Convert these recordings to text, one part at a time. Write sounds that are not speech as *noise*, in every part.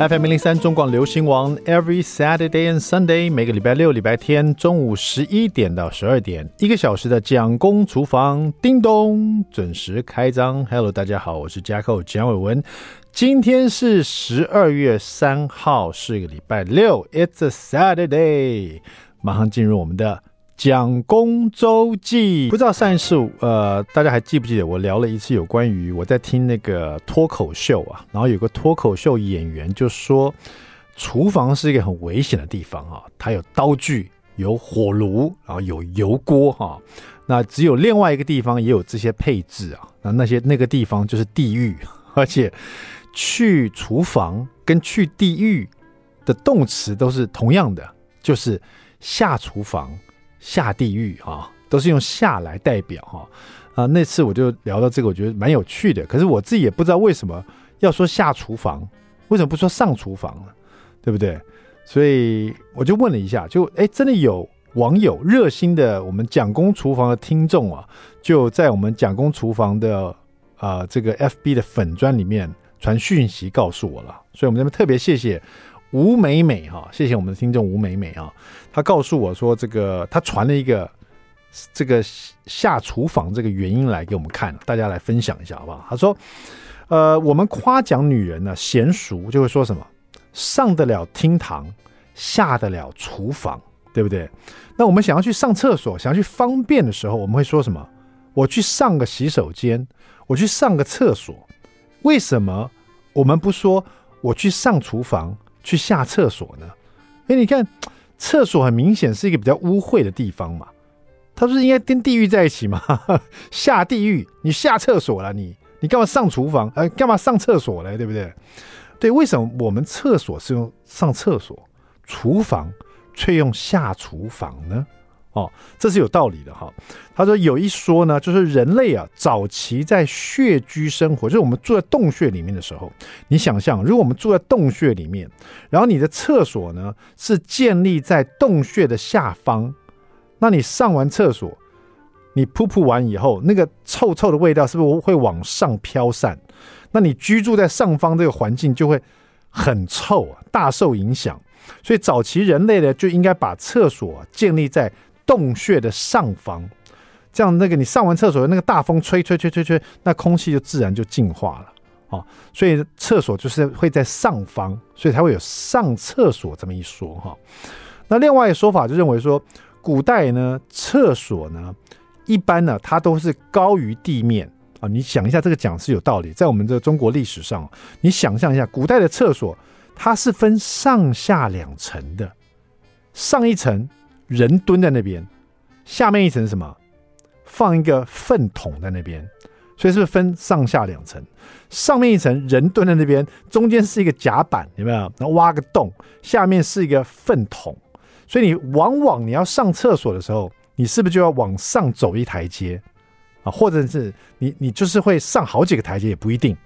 FM 零零三中广流行网，Every Saturday and Sunday，每个礼拜六、礼拜天中午十一点到十二点，一个小时的蒋公厨房，叮咚准时开张。Hello，大家好，我是 jack 蒋伟文。今天是十二月三号，是一个礼拜六，It's a Saturday。马上进入我们的。蒋公周记，不知道上一次呃，大家还记不记得我聊了一次有关于我在听那个脱口秀啊，然后有个脱口秀演员就说，厨房是一个很危险的地方啊，它有刀具，有火炉，然后有油锅哈，那只有另外一个地方也有这些配置啊，那那些那个地方就是地狱，*laughs* 而且去厨房跟去地狱的动词都是同样的，就是下厨房。下地狱啊，都是用下来代表哈啊。那次我就聊到这个，我觉得蛮有趣的。可是我自己也不知道为什么要说下厨房，为什么不说上厨房呢？对不对？所以我就问了一下，就哎，真的有网友热心的，我们蒋公厨房的听众啊，就在我们蒋公厨房的啊、这个 FB 的粉砖里面传讯息告诉我了。所以我们这边特别谢谢。吴美美哈，谢谢我们的听众吴美美啊，她告诉我说，这个她传了一个这个下厨房这个原因来给我们看，大家来分享一下好不好？她说，呃，我们夸奖女人呢娴熟，就会说什么上得了厅堂，下得了厨房，对不对？那我们想要去上厕所，想要去方便的时候，我们会说什么？我去上个洗手间，我去上个厕所。为什么我们不说我去上厨房？去下厕所呢？哎，你看，厕所很明显是一个比较污秽的地方嘛。它不是应该跟地狱在一起吗？*laughs* 下地狱，你下厕所了，你你干嘛上厨房？呃，干嘛上厕所嘞？对不对？对，为什么我们厕所是用上厕所，厨房却用下厨房呢？哦，这是有道理的哈。他说有一说呢，就是人类啊，早期在穴居生活，就是我们住在洞穴里面的时候，你想象，如果我们住在洞穴里面，然后你的厕所呢是建立在洞穴的下方，那你上完厕所，你噗噗完以后，那个臭臭的味道是不是会往上飘散？那你居住在上方这个环境就会很臭啊，大受影响。所以早期人类呢，就应该把厕所建立在。洞穴的上方，这样那个你上完厕所，那个大风吹吹吹吹吹，那空气就自然就净化了哦。所以厕所就是会在上方，所以才会有上厕所这么一说哈。那另外一个说法就认为说，古代呢厕所呢一般呢它都是高于地面啊。你想一下这个讲是有道理，在我们的中国历史上，你想象一下古代的厕所它是分上下两层的，上一层。人蹲在那边，下面一层什么？放一个粪桶在那边，所以是不是分上下两层？上面一层人蹲在那边，中间是一个甲板，有没有？然后挖个洞，下面是一个粪桶，所以你往往你要上厕所的时候，你是不是就要往上走一台阶啊？或者是你你就是会上好几个台阶也不一定，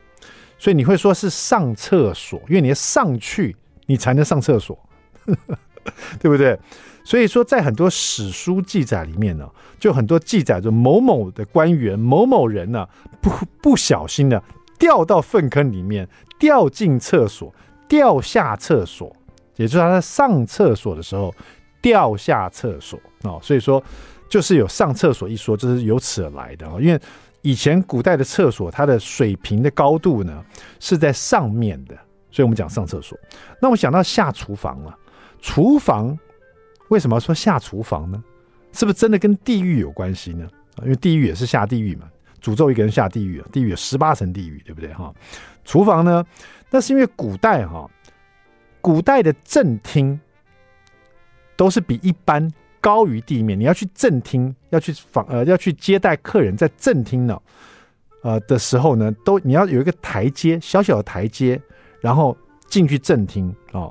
所以你会说是上厕所，因为你要上去，你才能上厕所，*laughs* 对不对？所以说，在很多史书记载里面呢，就很多记载着某某的官员、某某人呢，不不小心的掉到粪坑里面，掉进厕所，掉下厕所，也就是他在上厕所的时候掉下厕所啊。所以说，就是有上厕所一说，就是由此而来的啊。因为以前古代的厕所，它的水平的高度呢是在上面的，所以我们讲上厕所。那我想到下厨房了，厨房。为什么要说下厨房呢？是不是真的跟地狱有关系呢？因为地狱也是下地狱嘛，诅咒一个人下地狱啊，地狱有十八层地狱，对不对哈？厨房呢，那是因为古代哈，古代的正厅都是比一般高于地面。你要去正厅，要去访呃，要去接待客人，在正厅呢，呃的时候呢，都你要有一个台阶，小小的台阶，然后进去正厅哦。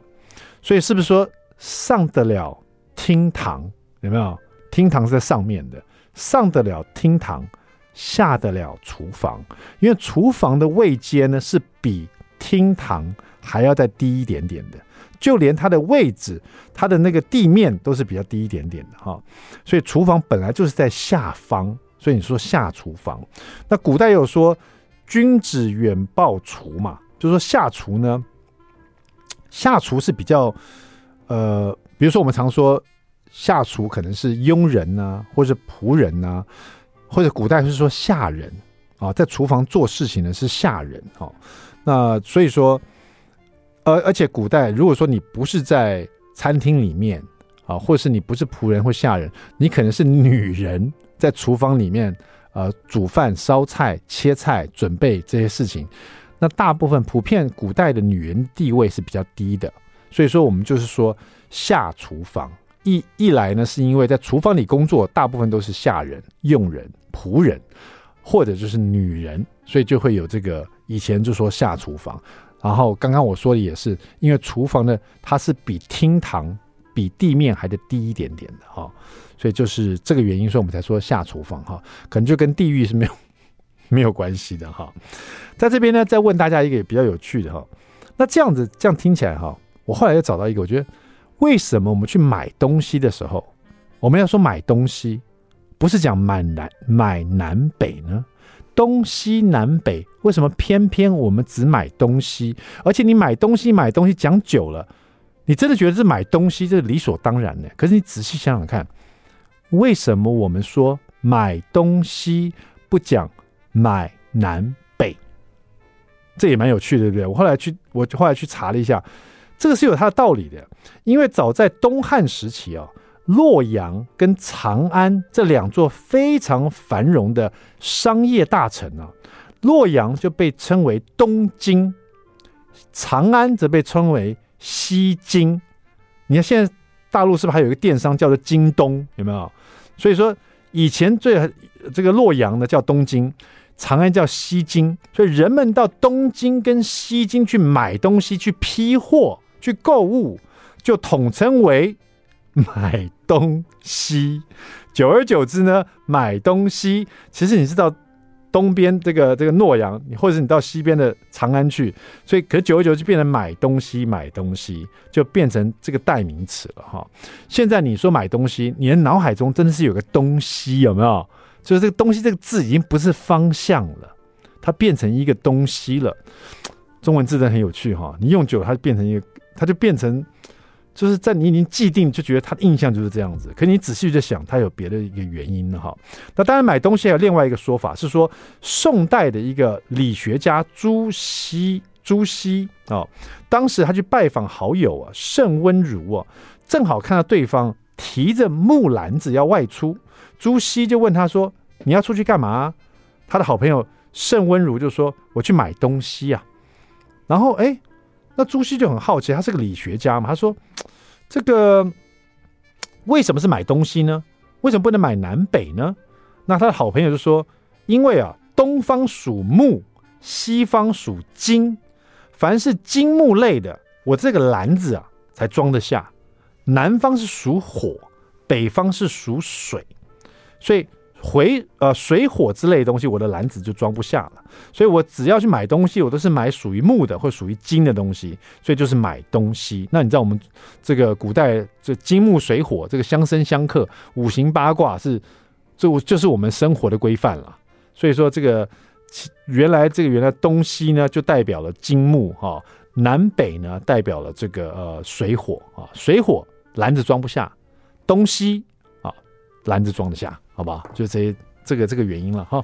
所以是不是说上得了？厅堂有没有？厅堂是在上面的，上得了厅堂，下得了厨房。因为厨房的位阶呢是比厅堂还要再低一点点的，就连它的位置、它的那个地面都是比较低一点点的哈。所以厨房本来就是在下方，所以你说下厨房。那古代有说君子远庖厨嘛，就是说下厨呢，下厨是比较呃，比如说我们常说下厨可能是佣人呐、啊，或者仆人呐、啊，或者古代是说下人啊，在厨房做事情的是下人啊。那所以说，而而且古代如果说你不是在餐厅里面啊，或是你不是仆人或下人，你可能是女人在厨房里面呃煮饭、烧菜、切菜、准备这些事情。那大部分普遍古代的女人地位是比较低的，所以说我们就是说下厨房一一来呢，是因为在厨房里工作大部分都是下人、佣人、仆人，或者就是女人，所以就会有这个以前就说下厨房。然后刚刚我说的也是，因为厨房呢它是比厅堂、比地面还得低一点点的哈，所以就是这个原因，所以我们才说下厨房哈，可能就跟地域是没有。*laughs* 没有关系的哈，在这边呢，再问大家一个比较有趣的哈。那这样子这样听起来哈，我后来又找到一个，我觉得为什么我们去买东西的时候，我们要说买东西，不是讲买南买南北呢？东西南北，为什么偏偏我们只买东西？而且你买东西买东西讲久了，你真的觉得是买东西这是理所当然的。可是你仔细想想看，为什么我们说买东西不讲？买南北，这也蛮有趣的，对不对？我后来去，我后来去查了一下，这个是有它的道理的。因为早在东汉时期啊，洛阳跟长安这两座非常繁荣的商业大城啊，洛阳就被称为东京，长安则被称为西京。你看现在大陆是不是还有一个电商叫做京东？有没有？所以说以前最这个洛阳呢叫东京。长安叫西京，所以人们到东京跟西京去买东西、去批货、去购物，就统称为买东西。久而久之呢，买东西其实你是到东边这个这个洛阳，或者是你到西边的长安去，所以可久而久之变成买东西、买东西，就变成这个代名词了哈。现在你说买东西，你的脑海中真的是有个东西，有没有？就是这个东西，这个字已经不是方向了，它变成一个东西了。中文字真的很有趣哈，你用久，它就变成一个，他就变成，就是在你已经既定，就觉得他的印象就是这样子。可你仔细去想，他有别的一个原因哈。那当然，买东西还有另外一个说法是说，宋代的一个理学家朱熹，朱熹啊，当时他去拜访好友啊，盛温如啊，正好看到对方提着木篮子要外出。朱熹就问他说：“你要出去干嘛？”他的好朋友盛温如就说：“我去买东西啊。”然后，哎，那朱熹就很好奇，他是个理学家嘛，他说：“这个为什么是买东西呢？为什么不能买南北呢？”那他的好朋友就说：“因为啊，东方属木，西方属金，凡是金木类的，我这个篮子啊才装得下；南方是属火，北方是属水。”所以回呃水火之类的东西，我的篮子就装不下了。所以我只要去买东西，我都是买属于木的或属于金的东西。所以就是买东西。那你知道我们这个古代这金木水火这个相生相克，五行八卦是就就是我们生活的规范了。所以说这个原来这个原来东西呢就代表了金木哈，南北呢代表了这个呃水火啊，水火篮子装不下，东西篮子装得下。好吧，就这些这个这个原因了哈。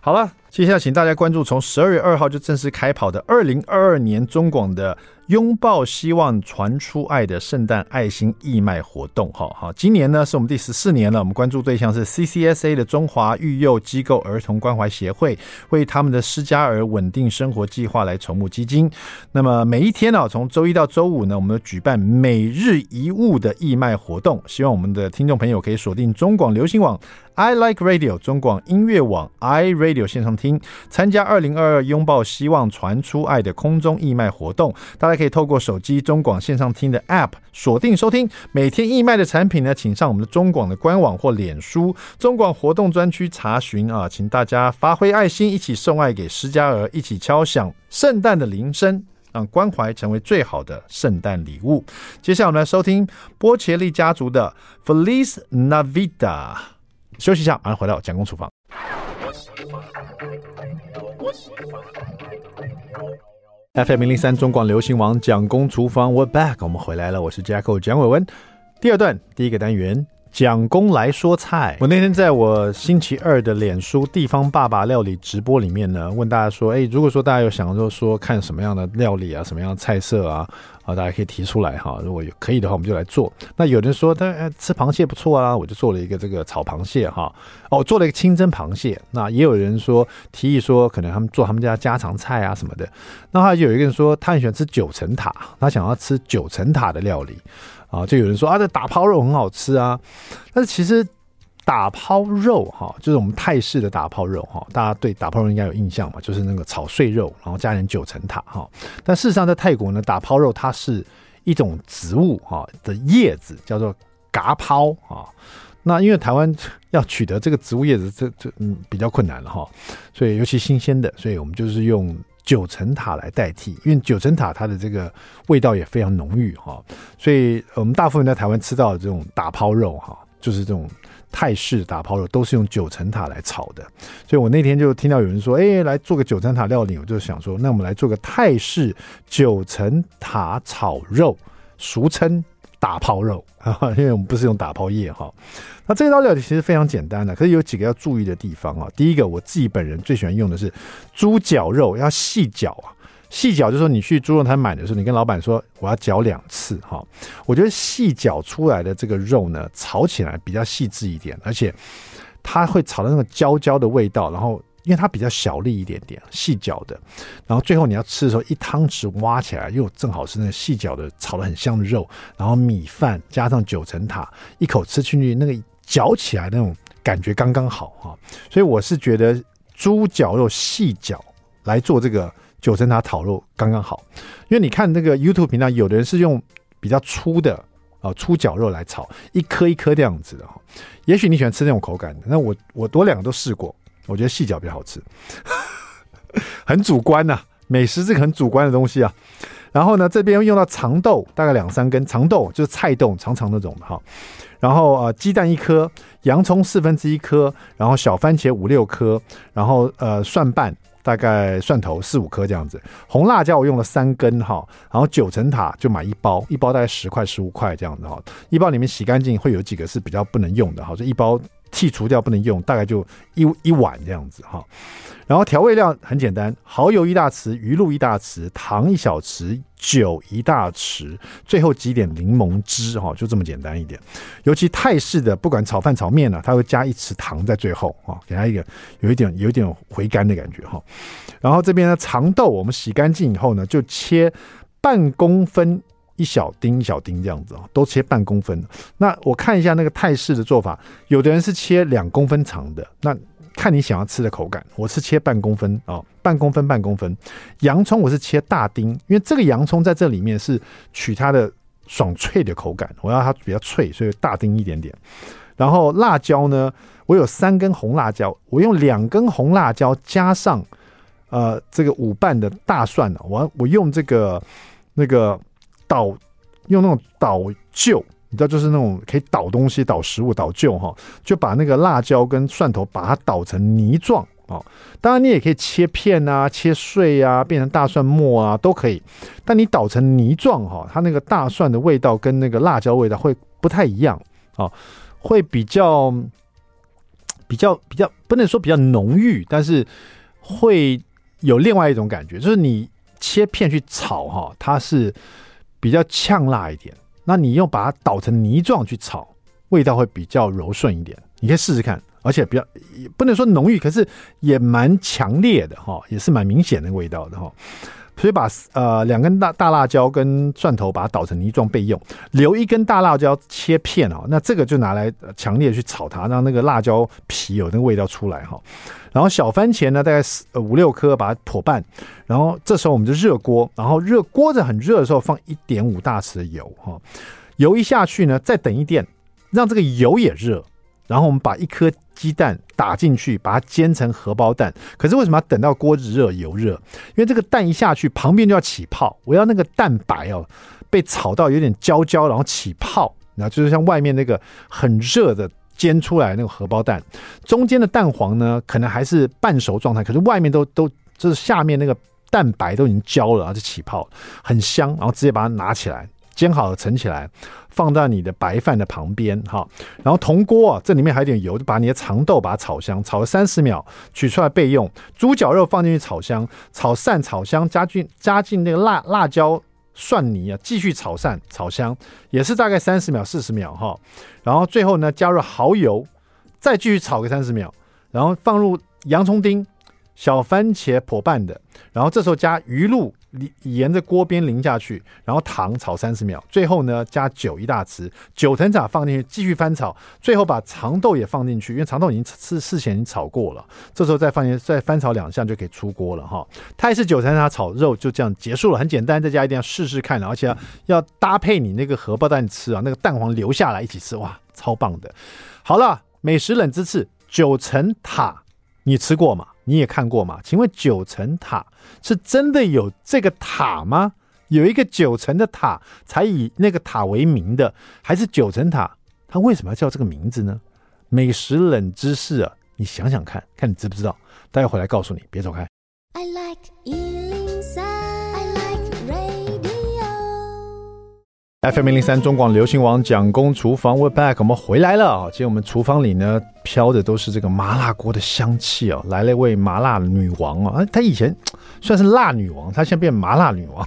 好了，接下来请大家关注从十二月二号就正式开跑的二零二二年中广的。拥抱希望，传出爱的圣诞爱心义卖活动，哈好，今年呢是我们第十四年了。我们关注对象是 CCSA 的中华育幼机构儿童关怀协会，为他们的失家儿稳定生活计划来筹募基金。那么每一天呢，从周一到周五呢，我们举办每日一物的义卖活动。希望我们的听众朋友可以锁定中广流行网 I Like Radio、中广音乐网 I Radio 线上听，参加二零二二拥抱希望，传出爱的空中义卖活动。大家。可以透过手机中广线上听的 App 锁定收听，每天义卖的产品呢，请上我们的中广的官网或脸书中广活动专区查询啊，请大家发挥爱心，一起送爱给失家儿，一起敲响圣诞的铃声，让关怀成为最好的圣诞礼物。接下来我们来收听波切利家族的 Feliz Navidad，休息一下，马上回到蒋公厨房。FM 零零三中广流行网蒋公厨房，We're back，我们回来了，我是 Jacko 蒋伟文。第二段第一个单元，蒋公来说菜。我那天在我星期二的脸书地方爸爸料理直播里面呢，问大家说，哎，如果说大家有想说说看什么样的料理啊，什么样的菜色啊？啊，大家可以提出来哈，如果有可以的话，我们就来做。那有人说，他吃螃蟹不错啊，我就做了一个这个炒螃蟹哈。哦，做了一个清蒸螃蟹。那也有人说提议说，可能他们做他们家家常菜啊什么的。那还有一个人说，他很喜欢吃九层塔，他想要吃九层塔的料理啊。就有人说啊，这打抛肉很好吃啊。但是其实。打抛肉哈，就是我们泰式的打抛肉哈，大家对打抛肉应该有印象嘛，就是那个炒碎肉，然后加点九层塔哈。但事实上，在泰国呢，打抛肉它是一种植物哈的叶子，叫做嘎抛啊。那因为台湾要取得这个植物叶子，这这嗯比较困难了哈，所以尤其新鲜的，所以我们就是用九层塔来代替，因为九层塔它的这个味道也非常浓郁哈，所以我们大部分在台湾吃到的这种打抛肉哈，就是这种。泰式打抛肉都是用九层塔来炒的，所以我那天就听到有人说：“哎，来做个九层塔料理。”我就想说：“那我们来做个泰式九层塔炒肉，俗称打抛肉，*laughs* 因为我们不是用打抛液哈。那这道料理其实非常简单的，可是有几个要注意的地方啊。第一个，我自己本人最喜欢用的是猪脚肉，要细绞啊。”细绞就是说，你去猪肉摊买的时候，你跟老板说我要绞两次哈。我觉得细绞出来的这个肉呢，炒起来比较细致一点，而且它会炒到那个焦焦的味道。然后因为它比较小粒一点点，细绞的。然后最后你要吃的时候，一汤匙挖起来，又正好是那个细绞的炒的很香的肉，然后米饭加上九层塔，一口吃进去，那个嚼起来那种感觉刚刚好哈。所以我是觉得猪绞肉细绞来做这个。九层塔炒肉刚刚好，因为你看那个 YouTube 频道，有的人是用比较粗的啊粗绞肉来炒，一颗一颗这样子的哈。也许你喜欢吃那种口感的，那我我多两个都试过，我觉得细绞比较好吃，*laughs* 很主观呐、美食是个很主观的东西啊。然后呢，这边用到长豆，大概两三根长豆，就是菜豆长长那种的哈。然后呃，鸡蛋一颗，洋葱四分之一颗，然后小番茄五六颗，然后呃蒜瓣。大概蒜头四五颗这样子，红辣椒我用了三根哈，然后九层塔就买一包，一包大概十块十五块这样子哈，一包里面洗干净会有几个是比较不能用的哈，这一包剔除掉不能用，大概就一一碗这样子哈。然后调味料很简单，蚝油一大匙，鱼露一大匙，糖一小匙，酒一大匙，最后挤点柠檬汁哈，就这么简单一点。尤其泰式的，不管炒饭炒面呢，它会加一匙糖在最后啊，给它一个有一点有一点回甘的感觉哈。然后这边呢，长豆我们洗干净以后呢，就切半公分一小丁一小丁这样子啊，都切半公分。那我看一下那个泰式的做法，有的人是切两公分长的，那。看你想要吃的口感，我是切半公分啊、哦，半公分半公分。洋葱我是切大丁，因为这个洋葱在这里面是取它的爽脆的口感，我要它比较脆，所以大丁一点点。然后辣椒呢，我有三根红辣椒，我用两根红辣椒加上呃这个五瓣的大蒜呢，我我用这个那个捣，用那种捣臼。你知道，就是那种可以捣东西、捣食物、捣臼哈，就把那个辣椒跟蒜头把它捣成泥状啊。当然，你也可以切片啊、切碎啊，变成大蒜末啊，都可以。但你捣成泥状哈，它那个大蒜的味道跟那个辣椒味道会不太一样啊，会比较比较比较不能说比较浓郁，但是会有另外一种感觉，就是你切片去炒哈，它是比较呛辣一点。那你用把它捣成泥状去炒，味道会比较柔顺一点。你可以试试看，而且比较不能说浓郁，可是也蛮强烈的哈，也是蛮明显的味道的哈。所以把呃两根大大辣椒跟蒜头把它捣成泥状备用，留一根大辣椒切片哦。那这个就拿来强烈去炒它，让那个辣椒皮有那个味道出来哈。然后小番茄呢，大概四五六颗，把它剖半。然后这时候我们就热锅，然后热锅子很热的时候，放一点五大匙的油哈。油一下去呢，再等一点，让这个油也热。然后我们把一颗鸡蛋打进去，把它煎成荷包蛋。可是为什么要等到锅子热、油热？因为这个蛋一下去，旁边就要起泡。我要那个蛋白哦，被炒到有点焦焦，然后起泡，然后就是像外面那个很热的。煎出来那个荷包蛋，中间的蛋黄呢，可能还是半熟状态，可是外面都都就是下面那个蛋白都已经焦了，然后就起泡，很香，然后直接把它拿起来，煎好了盛起来，放在你的白饭的旁边哈。然后铜锅啊，这里面还有点油，就把你的长豆把它炒香，炒了三十秒，取出来备用。猪脚肉放进去炒香，炒散炒香，加进加进那个辣辣椒蒜泥啊，继续炒散炒香，也是大概三十秒四十秒哈。然后最后呢，加入蚝油，再继续炒个三十秒，然后放入洋葱丁。小番茄剖半的，然后这时候加鱼露，沿着锅边淋下去，然后糖炒三十秒，最后呢加酒一大匙，九层塔放进去继续翻炒，最后把长豆也放进去，因为长豆已经事事前已经炒过了，这时候再放进再翻炒两下就可以出锅了哈。泰式九层塔炒肉就这样结束了，很简单，大家一定要试试看，而且，要搭配你那个荷包蛋吃啊，那个蛋黄留下来一起吃，哇，超棒的。好了，美食冷知识，九层塔你吃过吗？你也看过吗？请问九层塔是真的有这个塔吗？有一个九层的塔才以那个塔为名的，还是九层塔？它为什么要叫这个名字呢？美食冷知识啊，你想想看看你知不知道？待会回来告诉你，别走开。I like FM 零零三中广流行王蒋公厨房，We're back，我们回来了啊！今天我们厨房里呢飘的都是这个麻辣锅的香气啊！来了一位麻辣女王啊！她以前 *tsk* 算是辣女王，她现在变麻辣女王。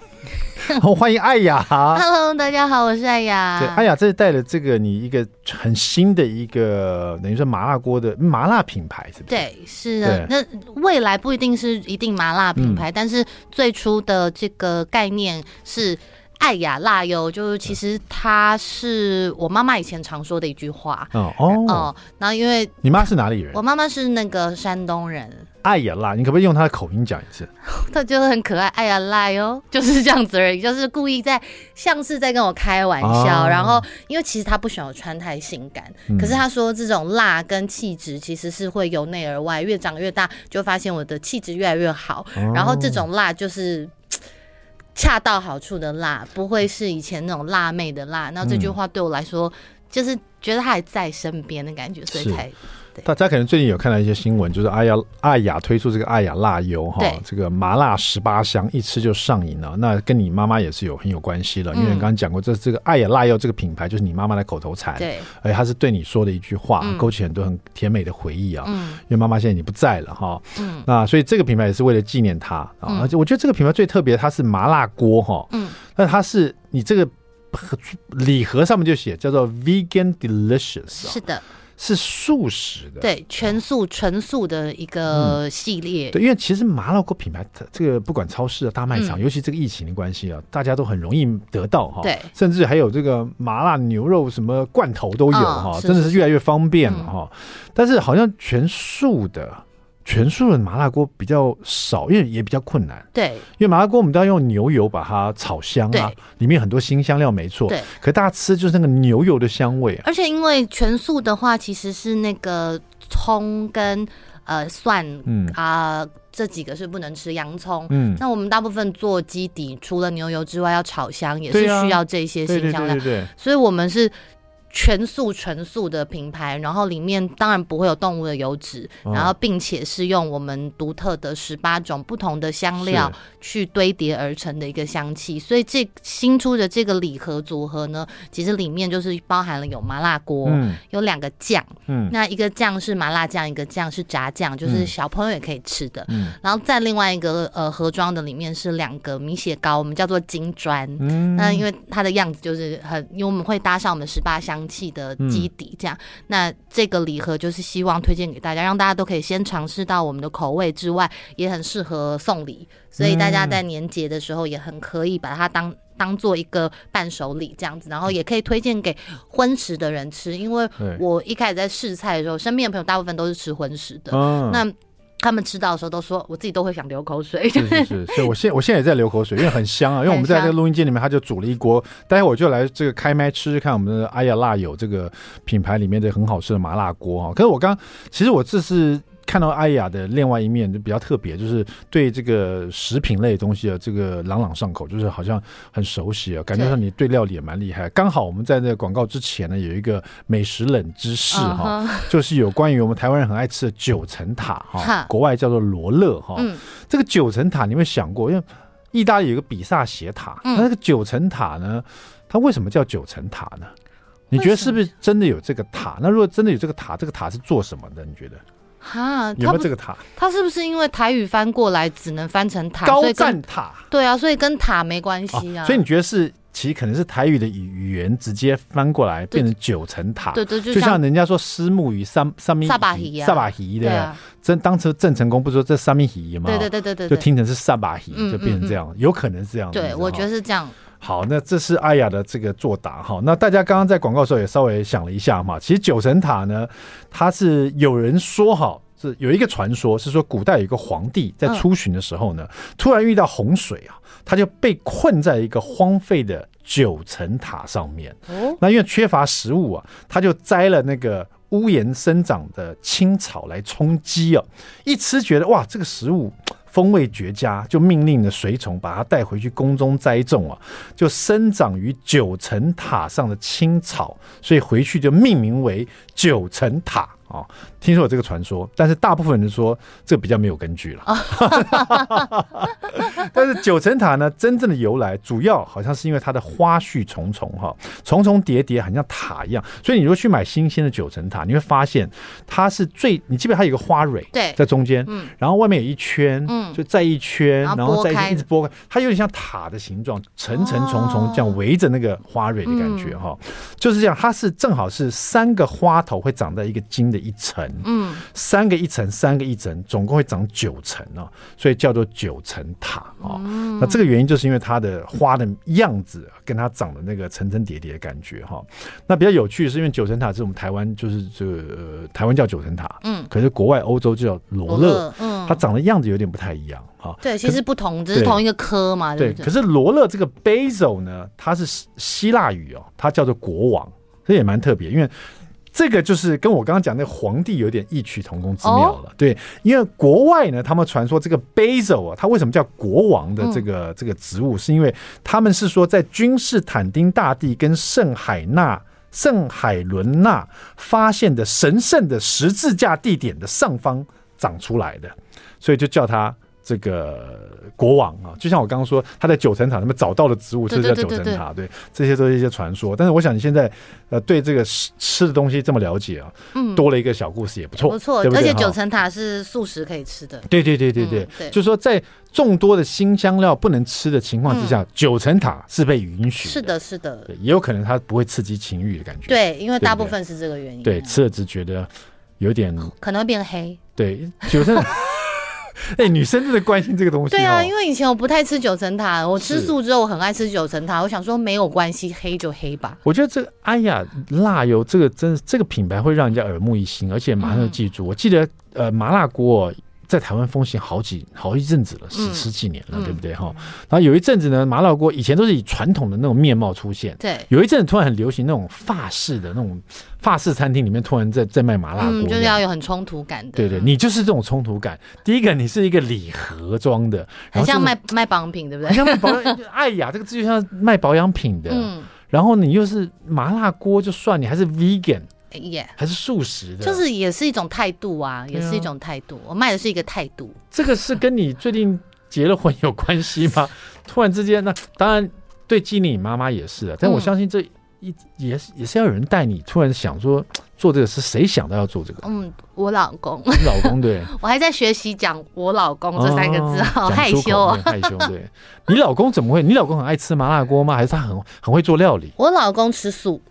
好，*laughs* 欢迎艾雅。Hello，大家好，我是艾雅。对，艾雅这是带了这个你一个很新的一个等于说麻辣锅的麻辣品牌，是不是？对，是的。那未来不一定是一定麻辣品牌，嗯、但是最初的这个概念是。艾雅辣哟，就是其实它是我妈妈以前常说的一句话。哦哦，然后因为你妈是哪里人？我妈妈是那个山东人。艾雅辣，你可不可以用她的口音讲一次？*laughs* 她就很可爱，艾雅辣哟，就是这样子而已，*laughs* 就是故意在像是在跟我开玩笑。哦、然后因为其实她不喜欢我穿太性感，嗯、可是她说这种辣跟气质其实是会由内而外，越长越大就发现我的气质越来越好。哦、然后这种辣就是。恰到好处的辣，不会是以前那种辣妹的辣。那这句话对我来说，就是觉得他还在身边的感觉，所以才。大家可能最近有看到一些新闻，就是爱雅爱雅推出这个爱雅辣油哈，这个麻辣十八香，一吃就上瘾了。那跟你妈妈也是有很有关系了，因为你刚刚讲过，这这个爱雅辣油这个品牌就是你妈妈的口头禅，对，而且她是对你说的一句话，勾起很多很甜美的回忆啊。嗯，因为妈妈现在你不在了哈，嗯，那所以这个品牌也是为了纪念她啊。而且我觉得这个品牌最特别，它是麻辣锅哈，嗯，但它是你这个礼盒上面就写叫做 Vegan Delicious，是的。是素食的，对，全素纯素的一个系列。嗯、对，因为其实麻辣锅品牌，这个不管超市啊、大卖场，嗯、尤其这个疫情的关系啊，大家都很容易得到哈。对，甚至还有这个麻辣牛肉什么罐头都有哈，哦、真的是越来越方便了哈。嗯、但是好像全素的。全素的麻辣锅比较少，因为也比较困难。对，因为麻辣锅我们都要用牛油把它炒香啊，里面很多新香料没错。对，可是大家吃就是那个牛油的香味啊。而且因为全素的话，其实是那个葱跟呃蒜，嗯啊、呃、这几个是不能吃，洋葱。嗯，那我们大部分做基底，除了牛油之外，要炒香也是需要这些新香料。对对对，所以我们是。全素纯素的品牌，然后里面当然不会有动物的油脂，哦、然后并且是用我们独特的十八种不同的香料去堆叠而成的一个香气，所以这新出的这个礼盒组合呢，其实里面就是包含了有麻辣锅，嗯、有两个酱，嗯，那一个酱是麻辣酱，一个酱是炸酱，就是小朋友也可以吃的，嗯，然后在另外一个呃盒装的里面是两个米血糕，我们叫做金砖，嗯，那因为它的样子就是很，因为我们会搭上我们十八香。香气的基底，这样，嗯、那这个礼盒就是希望推荐给大家，让大家都可以先尝试到我们的口味之外，也很适合送礼，所以大家在年节的时候也很可以把它当当做一个伴手礼这样子，然后也可以推荐给荤食的人吃，因为我一开始在试菜的时候，身边的朋友大部分都是吃荤食的，嗯、那。他们吃到的时候都说，我自己都会想流口水。是是是，*laughs* 所以我现我现在也在流口水，因为很香啊。因为我们在这个录音间里面，他就煮了一锅，待会我就来这个开麦吃吃看我们的阿呀辣友这个品牌里面的很好吃的麻辣锅啊。可是我刚其实我这是看到艾雅的另外一面就比较特别，就是对这个食品类的东西啊，这个朗朗上口，就是好像很熟悉啊，感觉上你对料理也蛮厉害。刚好我们在那个广告之前呢，有一个美食冷知识哈，uh. 就是有关于我们台湾人很爱吃的九层塔哈，国外叫做罗勒哈。嗯，这个九层塔你有没有想过？因为意大利有个比萨斜塔，那那个九层塔呢，它为什么叫九层塔呢？你觉得是不是真的有这个塔？那如果真的有这个塔，这个塔是做什么的？你觉得？哈，有没有这个塔？它是不是因为台语翻过来只能翻成塔？高站塔。对啊，所以跟塔没关系啊、哦。所以你觉得是，其实可能是台语的语语言直接翻过来变成九层塔。对对，对，就像人家说虱目鱼三三米，萨巴鱼，萨巴鱼的。真当时郑成功不是说这三米鱼吗？对对对对对，就听成是萨巴鱼，就变成这样，有可能是这样。对，我觉得是这样。好，那这是阿雅的这个作答哈。那大家刚刚在广告的时候也稍微想了一下嘛。其实九层塔呢，它是有人说哈，是有一个传说，是说古代有一个皇帝在出巡的时候呢，突然遇到洪水啊，他就被困在一个荒废的九层塔上面。哦那因为缺乏食物啊，他就摘了那个屋檐生长的青草来充饥啊。一吃觉得哇，这个食物。风味绝佳，就命令的随从把它带回去宫中栽种啊，就生长于九层塔上的青草，所以回去就命名为九层塔。哦，听说有这个传说，但是大部分人说这个比较没有根据了。*laughs* 但是九层塔呢，真正的由来主要好像是因为它的花絮重重哈，重重叠叠，很像塔一样。所以你如果去买新鲜的九层塔，你会发现它是最，你基本上它有一个花蕊对，在中间，嗯，然后外面有一圈，嗯，就再一圈，然后再一直拨开，它有点像塔的形状，层层重重这样围着那个花蕊的感觉哈，就是这样，它是正好是三个花头会长在一个茎的。一层，嗯，三个一层，三个一层，总共会长九层哦，所以叫做九层塔哦。那这个原因就是因为它的花的样子跟它长的那个层层叠叠的感觉哈。那比较有趣的是，因为九层塔是我们台湾就是这个呃台湾叫九层塔，嗯，可是国外欧洲就叫罗勒，嗯，它长的样子有点不太一样哈。对，其实不同，只是同一个科嘛，对。可是罗勒这个 basil 呢，它是希腊语哦，它叫做国王，这也蛮特别，因为。这个就是跟我刚刚讲那个皇帝有点异曲同工之妙了，对，因为国外呢，他们传说这个 basil 啊，它为什么叫国王的这个这个植物，是因为他们是说在君士坦丁大帝跟圣海纳圣海伦娜发现的神圣的十字架地点的上方长出来的，所以就叫它。这个国王啊，就像我刚刚说，他在九层塔他们找到的植物就是叫九层塔，对，这些都是一些传说。但是我想你现在呃对这个吃吃的东西这么了解啊，嗯，多了一个小故事也不错，不错。而且九层塔是素食可以吃的，对对对对对，就是说在众多的新香料不能吃的情况之下，嗯、九层塔是被允许。是的，是的，也有可能它不会刺激情欲的感觉。对，因为大部分是这个原因。对，吃了只觉得有点可能会变黑。对，九层。*laughs* 哎、欸，女生真的关心这个东西，哦。对啊，因为以前我不太吃九层塔，我吃素之后我很爱吃九层塔。我想说没有关系，黑就黑吧。我觉得这个哎呀辣油这个真这个品牌会让人家耳目一新，而且马上就记住。嗯、我记得呃麻辣锅。在台湾风行好几好一阵子了，十十几年了，嗯、对不对哈？嗯、然后有一阵子呢，麻辣锅以前都是以传统的那种面貌出现，对。有一阵子突然很流行那种法式的那种法式餐厅里面突然在在卖麻辣锅，就是要有很冲突感的。对对，你就是这种冲突感。第一个，你是一个礼盒装的，很像卖卖保养品，对不对？像卖保养，哎呀，这个字就像卖保养品的。嗯。然后你又是麻辣锅就算，你还是 vegan。耶，yeah, 还是素食的，就是也是一种态度啊，也是一种态度。我卖的是一个态度。这个是跟你最近结了婚有关系吗？*laughs* 突然之间，那当然对基尼妈妈也是的，但我相信这一也是也是要有人带你。突然想说做这个是谁想到要做这个？嗯，我老公。你老公对。*laughs* 我还在学习讲我老公这三个字，好害羞啊，害羞。对，你老公怎么会？你老公很爱吃麻辣锅吗？还是他很很会做料理？我老公吃素。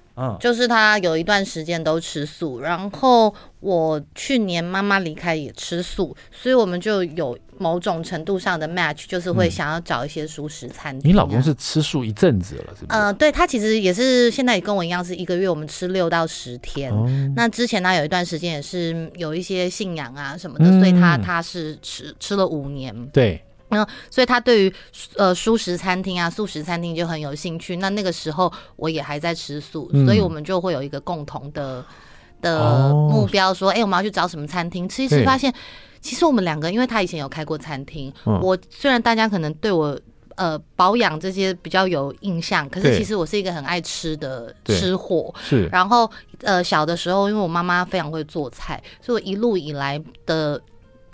就是他有一段时间都吃素，然后我去年妈妈离开也吃素，所以我们就有某种程度上的 match，就是会想要找一些素食餐厅。你老公是吃素一阵子了，是不是？呃，对，他其实也是现在也跟我一样，是一个月我们吃六到十天。那之前他有一段时间也是有一些信仰啊什么的，所以他他是吃吃了五年。对。嗯，所以他对于呃素食餐厅啊、素食餐厅就很有兴趣。那那个时候我也还在吃素，嗯、所以我们就会有一个共同的的目标，说，哎、哦欸，我们要去找什么餐厅吃一吃，发现其实我们两个，因为他以前有开过餐厅，嗯、我虽然大家可能对我。呃，保养这些比较有印象，可是其实我是一个很爱吃的吃货。是，然后呃，小的时候因为我妈妈非常会做菜，所以我一路以来的。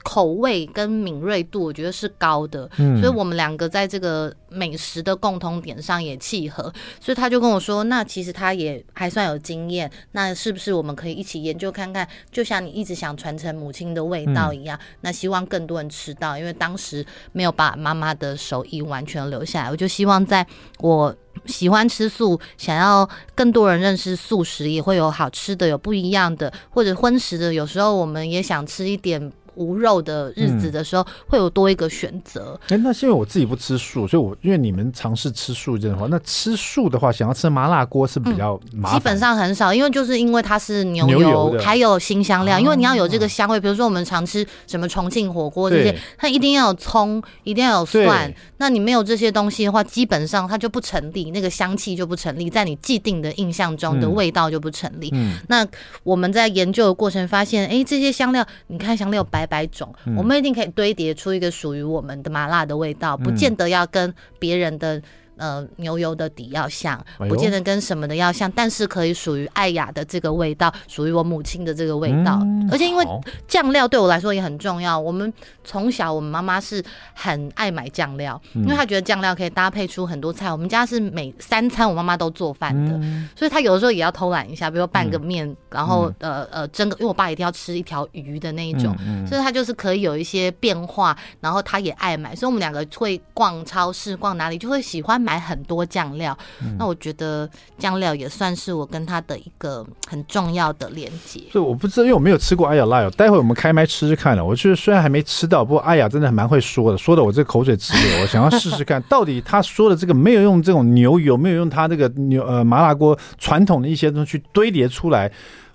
口味跟敏锐度，我觉得是高的，嗯，所以我们两个在这个美食的共同点上也契合，所以他就跟我说，那其实他也还算有经验，那是不是我们可以一起研究看看？就像你一直想传承母亲的味道一样，嗯，那希望更多人吃到，因为当时没有把妈妈的手艺完全留下来，我就希望在我喜欢吃素，想要更多人认识素食，也会有好吃的，有不一样的，或者荤食的，有时候我们也想吃一点。无肉的日子的时候，会有多一个选择。哎、那是因为我自己不吃素，所以我因为你们尝试吃素这样的话，那吃素的话，想要吃麻辣锅是比较麻烦、嗯。基本上很少，因为就是因为它是牛油，牛油还有新香料、啊，因为你要有这个香味。比如说我们常吃什么重庆火锅这些，它一定要有葱，一定要有蒜。那你没有这些东西的话，基本上它就不成立，那个香气就不成立，在你既定的印象中的味道就不成立。嗯，那我们在研究的过程发现，哎、欸，这些香料，你看香料白。百百种，我们一定可以堆叠出一个属于我们的麻辣的味道，不见得要跟别人的。呃，牛油的底要像，不见得跟什么的要像，哎、但是可以属于艾雅的这个味道，属于我母亲的这个味道。嗯、而且因为酱料对我来说也很重要，我们从小我们妈妈是很爱买酱料，嗯，因为她觉得酱料可以搭配出很多菜。我们家是每三餐我妈妈都做饭的，嗯，所以她有的时候也要偷懒一下，比如说拌个面，嗯，然后呃呃蒸个，因为我爸一定要吃一条鱼的那一种，所以她就是可以有一些变化。然后她也爱买，所以我们两个会逛超市，逛哪里就会喜欢。买很多酱料，嗯，那我觉得酱料也算是我跟他的一个很重要的连接。所以我不知道，因为我没有吃过阿雅辣油，待会我们开麦吃吃看了。我觉得虽然还没吃到，不过阿雅真的还蛮会说的，说的我这口水直流。我想要试试看，到底他说的这个没有用这种牛油，没有用他这个牛呃麻辣锅传统的一些东西去堆叠出来。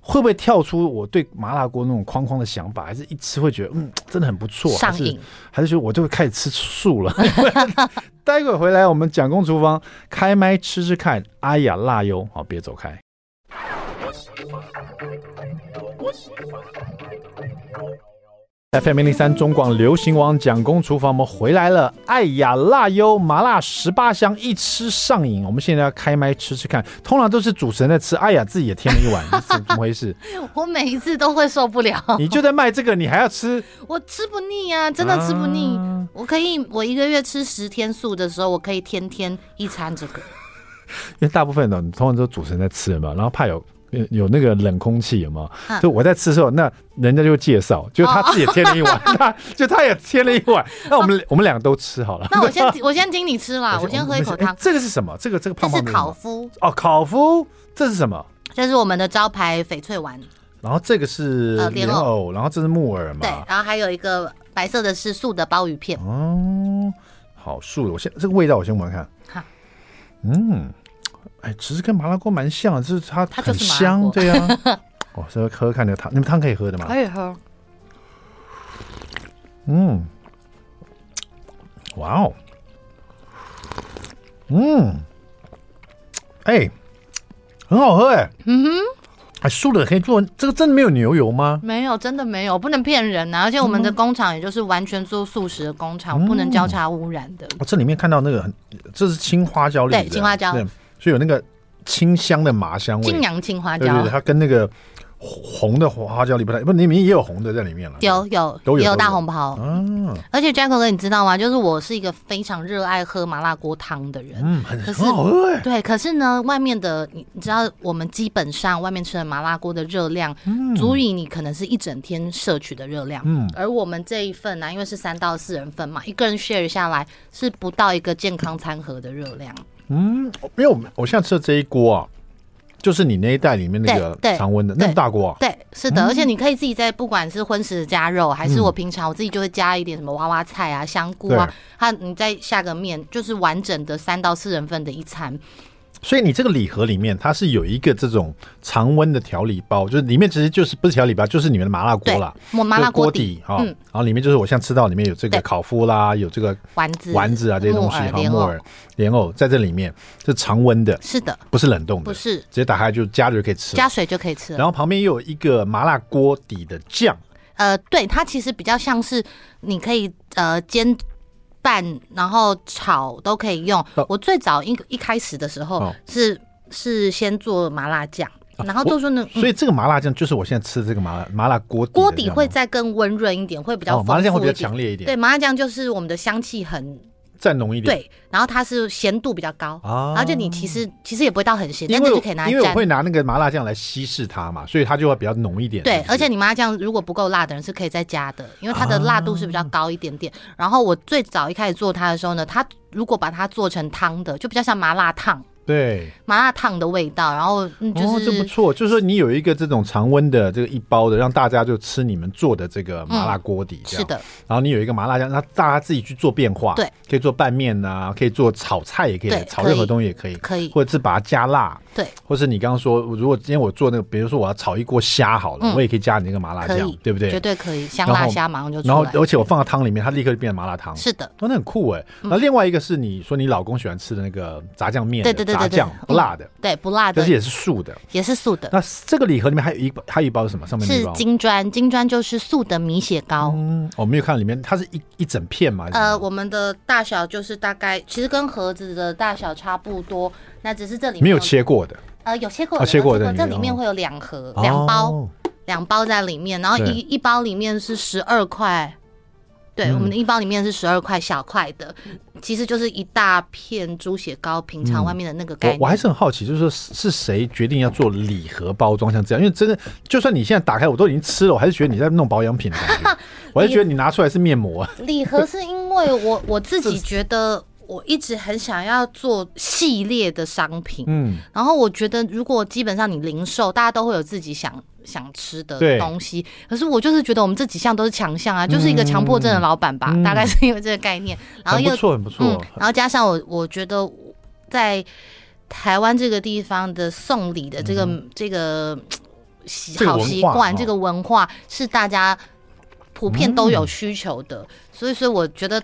会不会跳出我对麻辣锅那种框框的想法？还是一吃会觉得嗯，真的很不错，上瘾？还是说我就会开始吃素了？*laughs* 待会回来我们蒋公厨房开麦吃吃看，爱雅辣哟，好，别走开。FM 零零三中广流行王蒋公厨房，我们回来了。爱雅辣油麻辣十八香，一吃上瘾。我们现在要开麦吃吃看，通常都是主持人在吃，爱雅自己也添了一碗，是怎么回事？*laughs* 我每一次都会受不了。你就在卖这个，你还要吃？*laughs* 我吃不腻啊，真的吃不腻。啊、我可以，我一个月吃十天素的时候，我可以天天一餐这个。*laughs* 因为大部分的通常都主持人在吃嘛，然后怕有。有有那个冷空气有吗？就我在吃的时候，那人家就介绍，就他自己添了一碗，*laughs* 他就他也添了一碗，那我们我们两个都吃好了。那我先我先听你吃啦，我先喝一口汤。欸，这个是什么？这个这个胖胖的。这是烤麸哦，烤麸，这是什么？这是我们的招牌翡翠丸。然后这个是莲藕，然后这是木耳嘛？对，然后还有一个白色的是素的鲍鱼片。哦，好素的，我先这个味道我先闻闻看。好，嗯。哎，其实跟麻辣锅蛮像的，就是它很香，对呀、啊。*laughs* 哦，稍微喝喝看那个汤，你们汤可以喝的吗？可以喝。嗯，哇哦，嗯，哎，很好喝哎。嗯哼，哎，素的可以做，这个真的没有牛油吗？没有，真的没有，不能骗人啊！而且我们的工厂也就是完全做素食的工厂，嗯、不能交叉污染的。我、哦、这里面看到那个很，这是青花椒粒，对，青花椒。所以有那个清香的麻香味，金阳青花椒，对对对，它跟那个红的花椒里不太，不，里面也有红的在里面了，有有都有，也有大红袍，嗯，而且 Jack 哥，你知道吗？就是我是一个非常热爱喝麻辣锅汤的人，嗯，很很好喝哎，对，可是呢，外面的你你知道，我们基本上外面吃的麻辣锅的热量，嗯，足以你可能是一整天摄取的热量，嗯，而我们这一份呢，啊，因为是三到四人份嘛，一个人 share 下来是不到一个健康餐盒的热量。嗯，因为我们我现在吃的这一锅啊，就是你那一袋里面那个常温的那么大锅啊。对，是的，嗯，而且你可以自己在不管是荤食加肉，还是我平常我自己就会加一点什么娃娃菜啊、香菇啊，它你再下个面，就是完整的三到四人份的一餐。所以你这个礼盒里面，它是有一个这种常温的调理包，就是里面其实就是不是调理包，就是里面的麻辣锅啦，麻辣锅底哈。嗯，然后里面就是我像吃到里面有这个烤麸啦，有这个丸子、丸子啊这些东西哈，木耳、莲藕在这里面是常温的，是的，不是冷冻的，不是，直接打开就加热就可以吃，加水就可以吃。然后旁边又有一个麻辣锅底的酱，呃，对，它其实比较像是你可以呃煎。拌然后炒都可以用。我最早一一开始的时候是是先做麻辣酱，然后做出那，所以这个麻辣酱就是我现在吃的这个麻辣麻辣锅底锅底会再更温润一点，会比较。麻辣酱会比较强烈一点。对，麻辣酱就是我们的香气很。再浓一点，对，然后它是咸度比较高，然后就你其实其实也不会到很咸，但是就可以拿来。因为我会拿那个麻辣酱来稀释它嘛，所以它就会比较浓一点。对，而且你麻辣酱如果不够辣的人是可以再加的，因为它的辣度是比较高一点点。然后我最早一开始做它的时候呢，它如果把它做成汤的，就比较像麻辣烫。对，麻辣烫的味道，然后就是、哦、这不错，就是说你有一个这种常温的这个一包的，让大家就吃你们做的这个麻辣锅底，是的。然后你有一个麻辣酱，那大家自己去做变化，对，可以做拌面啊，可以做炒菜，也可以炒任何东西也可以，可以，或者是把它加辣，对，或是你刚刚说，如果今天我做那个，比如说我要炒一锅虾好了，嗯、我也可以加你那个麻辣酱，对不对？绝对可以，香辣虾马上就出来。然后，而且我放到汤里面，它立刻就变成麻辣汤，是的，哦，那很酷哎。那另外一个是你说你老公喜欢吃的那个炸酱面，对对对对，炸酱不辣的。对，不辣的，但是也是素的，也是素的。那这个礼盒里面还有一还有一包是什么？上面是金砖，金砖就是素的米血糕。嗯，我没有看到里面，它是一一整片嘛？呃，我们的大小就是大概，其实跟盒子的大小差不多，那只是这里面没有切过的。呃，有切过的，切过的，这里面会有两盒，两包，两包在里面，然后一一包里面是十二块。对，我们的一包里面是十二块小块的，其实就是一大片猪血糕，平常外面的那个概念。我我还是很好奇，就是说是谁决定要做礼盒包装像这样？因为真的，就算你现在打开，我都已经吃了，我还是觉得你在弄保养品的感觉。*laughs* 我还是觉得你拿出来是面膜。礼盒是因为我我自己觉得。我一直很想要做系列的商品，嗯，然后我觉得如果基本上你零售，大家都会有自己想想吃的东西，可是我就是觉得我们这几项都是强项啊，就是一个强迫症的老板吧，大概是因为这个概念，*laughs* 然后又不错很不错，然后加上我我觉得在台湾这个地方的送礼的这个这个习好习惯，这个文化是大家普遍都有需求的，所以所以我觉得。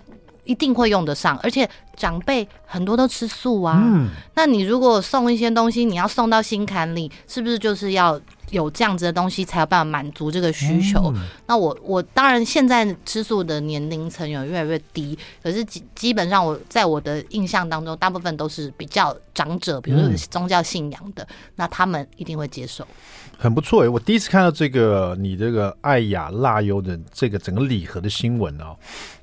一定会用得上，而且长辈很多都吃素啊。嗯，那你如果送一些东西，你要送到心坎里，是不是就是要有这样子的东西才有办法满足这个需求？嗯、那我我当然现在吃素的年龄层有越来越低，可是基基本上我在我的印象当中，大部分都是比较长者，比如说宗教信仰的，嗯、那他们一定会接受。很不错诶，我第一次看到这个你这个爱雅辣优的这个整个礼盒的新闻哦，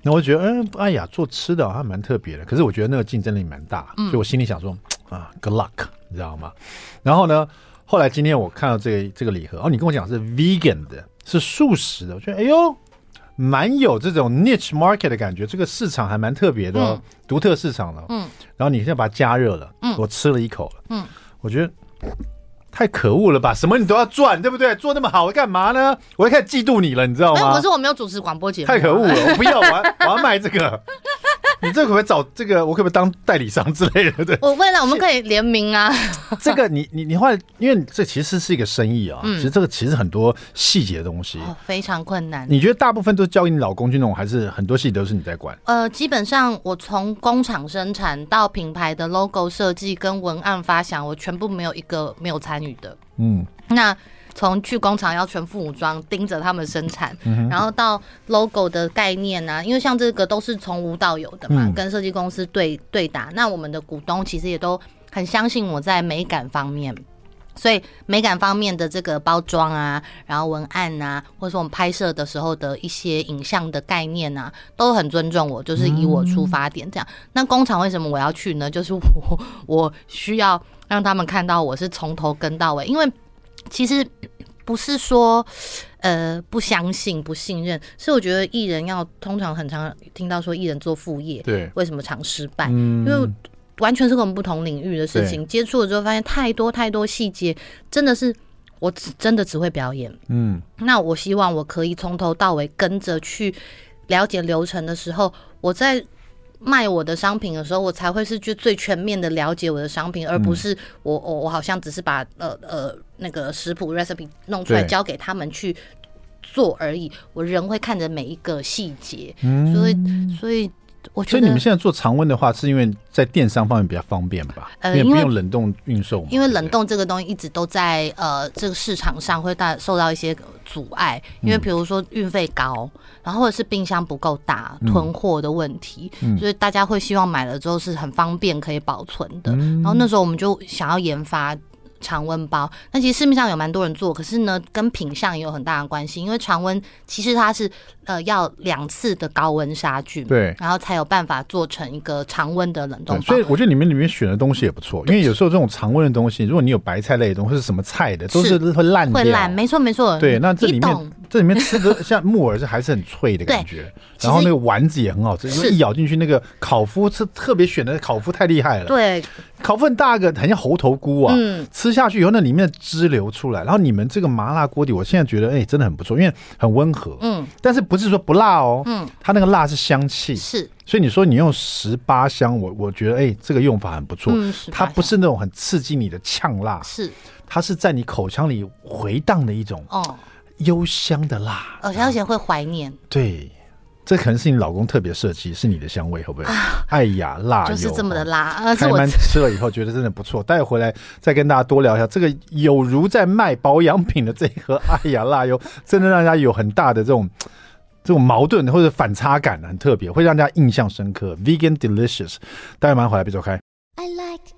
那我觉得，嗯，爱雅做吃的还蛮特别的。可是我觉得那个竞争力蛮大，所以我心里想说，啊，good luck，你知道吗？然后呢，后来今天我看到这个这个礼盒，哦，你跟我讲是 vegan 的，是素食的，我觉得哎呦，蛮有这种 niche market 的感觉，这个市场还蛮特别的，哦，独特市场了。嗯，然后你现在把它加热了，嗯，我吃了一口了，嗯，我觉得。太可恶了吧！什么你都要赚，对不对？做那么好干嘛呢？我就开始嫉妒你了，你知道吗？可是我没有主持广播节目。太可恶了！我不要，我要我要卖这个。*laughs* 你这可不可以找这个？我可不可以当代理商之类的？对，我未来我们可以联名啊。*laughs* 这个你你你后来，因为这其实是一个生意啊。嗯。其实这个其实很多细节的东西，哦，非常困难。你觉得大部分都交给你老公去弄，还是很多细节都是你在管？呃，基本上我从工厂生产到品牌的 logo 设计跟文案发想，我全部没有一个没有参与的。嗯。那。从去工厂要全副武装盯着他们生产，然后到 logo 的概念啊，因为像这个都是从无到有的嘛，跟设计公司对对打。那我们的股东其实也都很相信我在美感方面，所以美感方面的这个包装啊，然后文案啊，或者说我们拍摄的时候的一些影像的概念啊，都很尊重我，就是以我出发点这样。那工厂为什么我要去呢？就是我 *laughs* 我需要让他们看到我是从头跟到尾，因为。其实不是说，呃，不相信、不信任，是我觉得艺人要通常很常听到说艺人做副业，对，为什么常失败？嗯，因为完全是跟我们不同领域的事情，接触了之后发现太多太多细节，真的是我只真的只会表演，嗯，那我希望我可以从头到尾跟着去了解流程的时候，我在。卖我的商品的时候，我才会是去最全面的了解我的商品，而不是我我我好像只是把呃呃那个食谱 recipe 弄出来交给他们去做而已。我人会看着每一个细节，所以所以。我觉得所以你们现在做常温的话，是因为在电商方面比较方便吧？呃，因为不用冷冻运送。因为冷冻这个东西一直都在呃这个市场上会大受到一些阻碍，因为比如说运费高，然后或者是冰箱不够大，囤货的问题，所以大家会希望买了之后是很方便可以保存的。然后那时候我们就想要研发。常温包，那其实市面上有蛮多人做，可是呢，跟品相也有很大的关系。因为常温其实它是呃要两次的高温杀菌，对，然后才有办法做成一个常温的冷冻包。所以我觉得你们里面选的东西也不错，因为有时候这种常温的东西，如果你有白菜类的东西，或是什么菜的，都是会烂掉，会烂，没错没错。对，那这里面这里面吃的 *laughs* 像木耳是还是很脆的感觉，然后那个丸子也很好吃，因为一咬进去那个烤麸是特别选的烤麸太厉害了，对。烤麸很大个，很像猴头菇啊。嗯，吃下去以后，那里面的汁流出来，然后你们这个麻辣锅底，我现在觉得哎、欸，真的很不错，因为很温和。嗯，但是不是说不辣哦。嗯，它那个辣是香气。是，所以你说你用十八香，我我觉得哎、欸，这个用法很不错。嗯，它不是那种很刺激你的呛辣，是，它是在你口腔里回荡的一种哦幽香的辣，而且而且会怀念。对。这可能是你老公特别设计，是你的香味会不会？哎呀，辣就是这么的辣。开门吃了以后觉得真的不错，待会回来再跟大家多聊一下。这个有如在卖保养品的这一盒哎呀辣油，真的让人家有很大的这种这种矛盾或者反差感，很特别，会让大家印象深刻。Vegan Delicious，待会马上回来，别走开。I like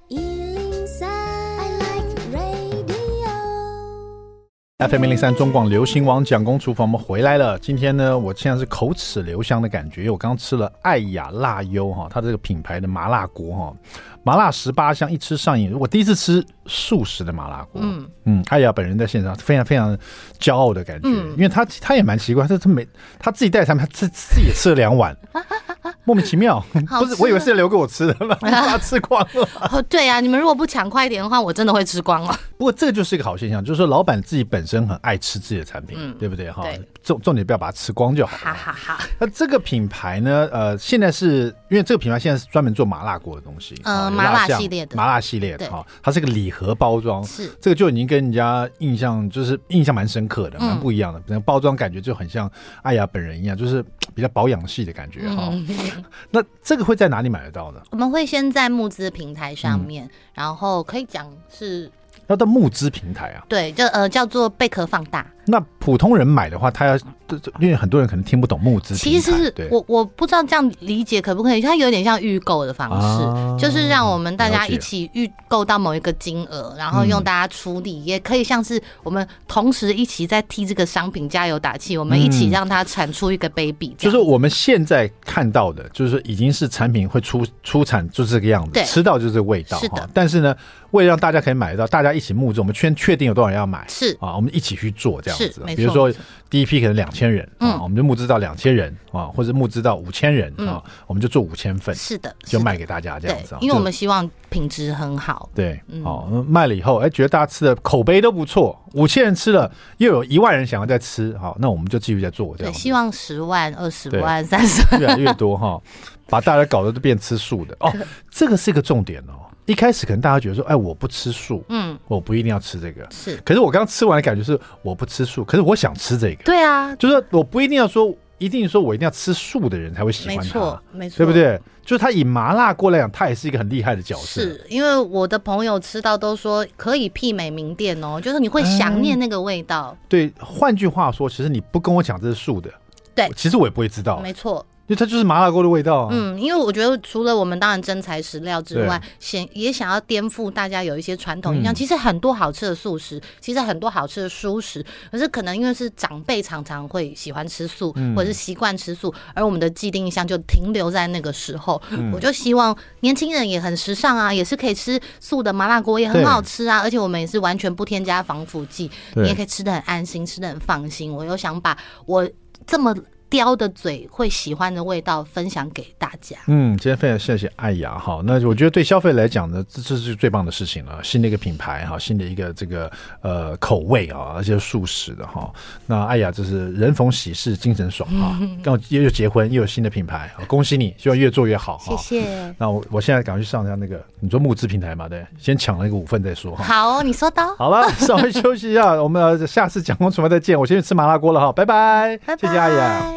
FM 零零三中广流行网蒋公厨房，我们回来了。今天呢，我现在是口齿留香的感觉，因为我刚刚吃了爱雅辣优哈，它这个品牌的麻辣锅哈，麻辣十八香，一吃上瘾。我第一次吃素食的麻辣锅，嗯嗯，爱雅本人在现场非常非常骄傲的感觉，嗯、因为他他也蛮奇怪，他他每他自己带餐，他自自己也吃了两碗。*laughs* 莫名其妙，*laughs* 不是，我以为是要留给我吃的，*laughs* 把它吃光了。哦，对啊，你们如果不抢快一点的话，我真的会吃光了。不过这个就是一个好现象，就是说老板自己本身很爱吃自己的产品，嗯、对不对？哈，重重点不要把它吃光就好。哈哈哈。那这个品牌呢？呃，现在是因为这个品牌现在是专门做麻辣锅的东西，呃，麻辣系列的，麻辣系列的哈，它是个礼盒包装，是这个就已经跟人家印象就是印象蛮深刻的，蛮不一样的。那、嗯、包装感觉就很像爱雅本人一样，就是比较保养系的感觉哈。嗯 *laughs* 那这个会在哪里买得到呢？我们会先在募资平台上面，嗯、然后可以讲是要到募资平台啊？对，就呃叫做贝壳放大。那普通人买的话，他要，因为很多人可能听不懂募资。其实是我我不知道这样理解可不可以，它有点像预购的方式，啊、就是让我们大家一起预购到某一个金额，然后用大家出力，嗯、也可以像是我们同时一起在替这个商品加油打气，我们一起让它产出一个 baby。就是我们现在看到的，就是已经是产品会出出产就是这个样子，对吃到就是这个味道。是的，但是呢，为了让大家可以买得到，大家一起募资，我们确确定有多少人要买，是啊，我们一起去做这样。是，比如说第一批可能两千人啊，我们就募资到两千人啊，或者募资到五千人啊，我们就做五千份，是的，就卖给大家这样子。因为我们希望品质很好。对，好，卖了以后，哎，觉得大家吃的口碑都不错，五千人吃了，又有一万人想要再吃，好，那我们就继续再做这样。希望十万、二十万、三十万越来越多哈，把大家搞得都变吃素的哦，*laughs* 这个是一个重点哦。一开始可能大家觉得说，哎，我不吃素，嗯，我不一定要吃这个，是。可是我刚刚吃完的感觉是，我不吃素，可是我想吃这个，对啊，就是我不一定要说，一定说我一定要吃素的人才会喜欢它，没错，没错，对不对？就是他以麻辣锅来讲，他也是一个很厉害的角色。是因为我的朋友吃到都说可以媲美名店哦，就是你会想念那个味道。对，换句话说，其实你不跟我讲这是素的，对，其实我也不会知道，没错。因为它就是麻辣锅的味道啊。嗯，因为我觉得除了我们当然真材实料之外，想也想要颠覆大家有一些传统印象。其实很多好吃的素食，其实很多好吃的蔬食，可是可能因为是长辈常常会喜欢吃素，或者是习惯吃素，而我们的既定印象就停留在那个时候。我就希望年轻人也很时尚啊，也是可以吃素的麻辣锅，也很好吃啊，而且我们也是完全不添加防腐剂，你也可以吃的很安心，吃的很放心。我又想把我这么。叼的嘴会喜欢的味道分享给大家。嗯，今天非常谢谢艾雅哈。那我觉得对消费来讲呢，这这是最棒的事情了。新的一个品牌哈，新的一个这个呃口味啊，而且素食的哈。那艾雅这是人逢喜事精神爽啊，*laughs* 刚好又又结婚又有新的品牌，恭喜你，希望越做越好。谢谢。那我我现在赶快去上一下那个你说募资平台嘛，对，先抢了一个五份再说哈。好，你说到。好了，稍微休息一下，我们下次讲公厨房再见。我先去吃麻辣锅了哈，拜拜，拜拜，谢谢艾雅。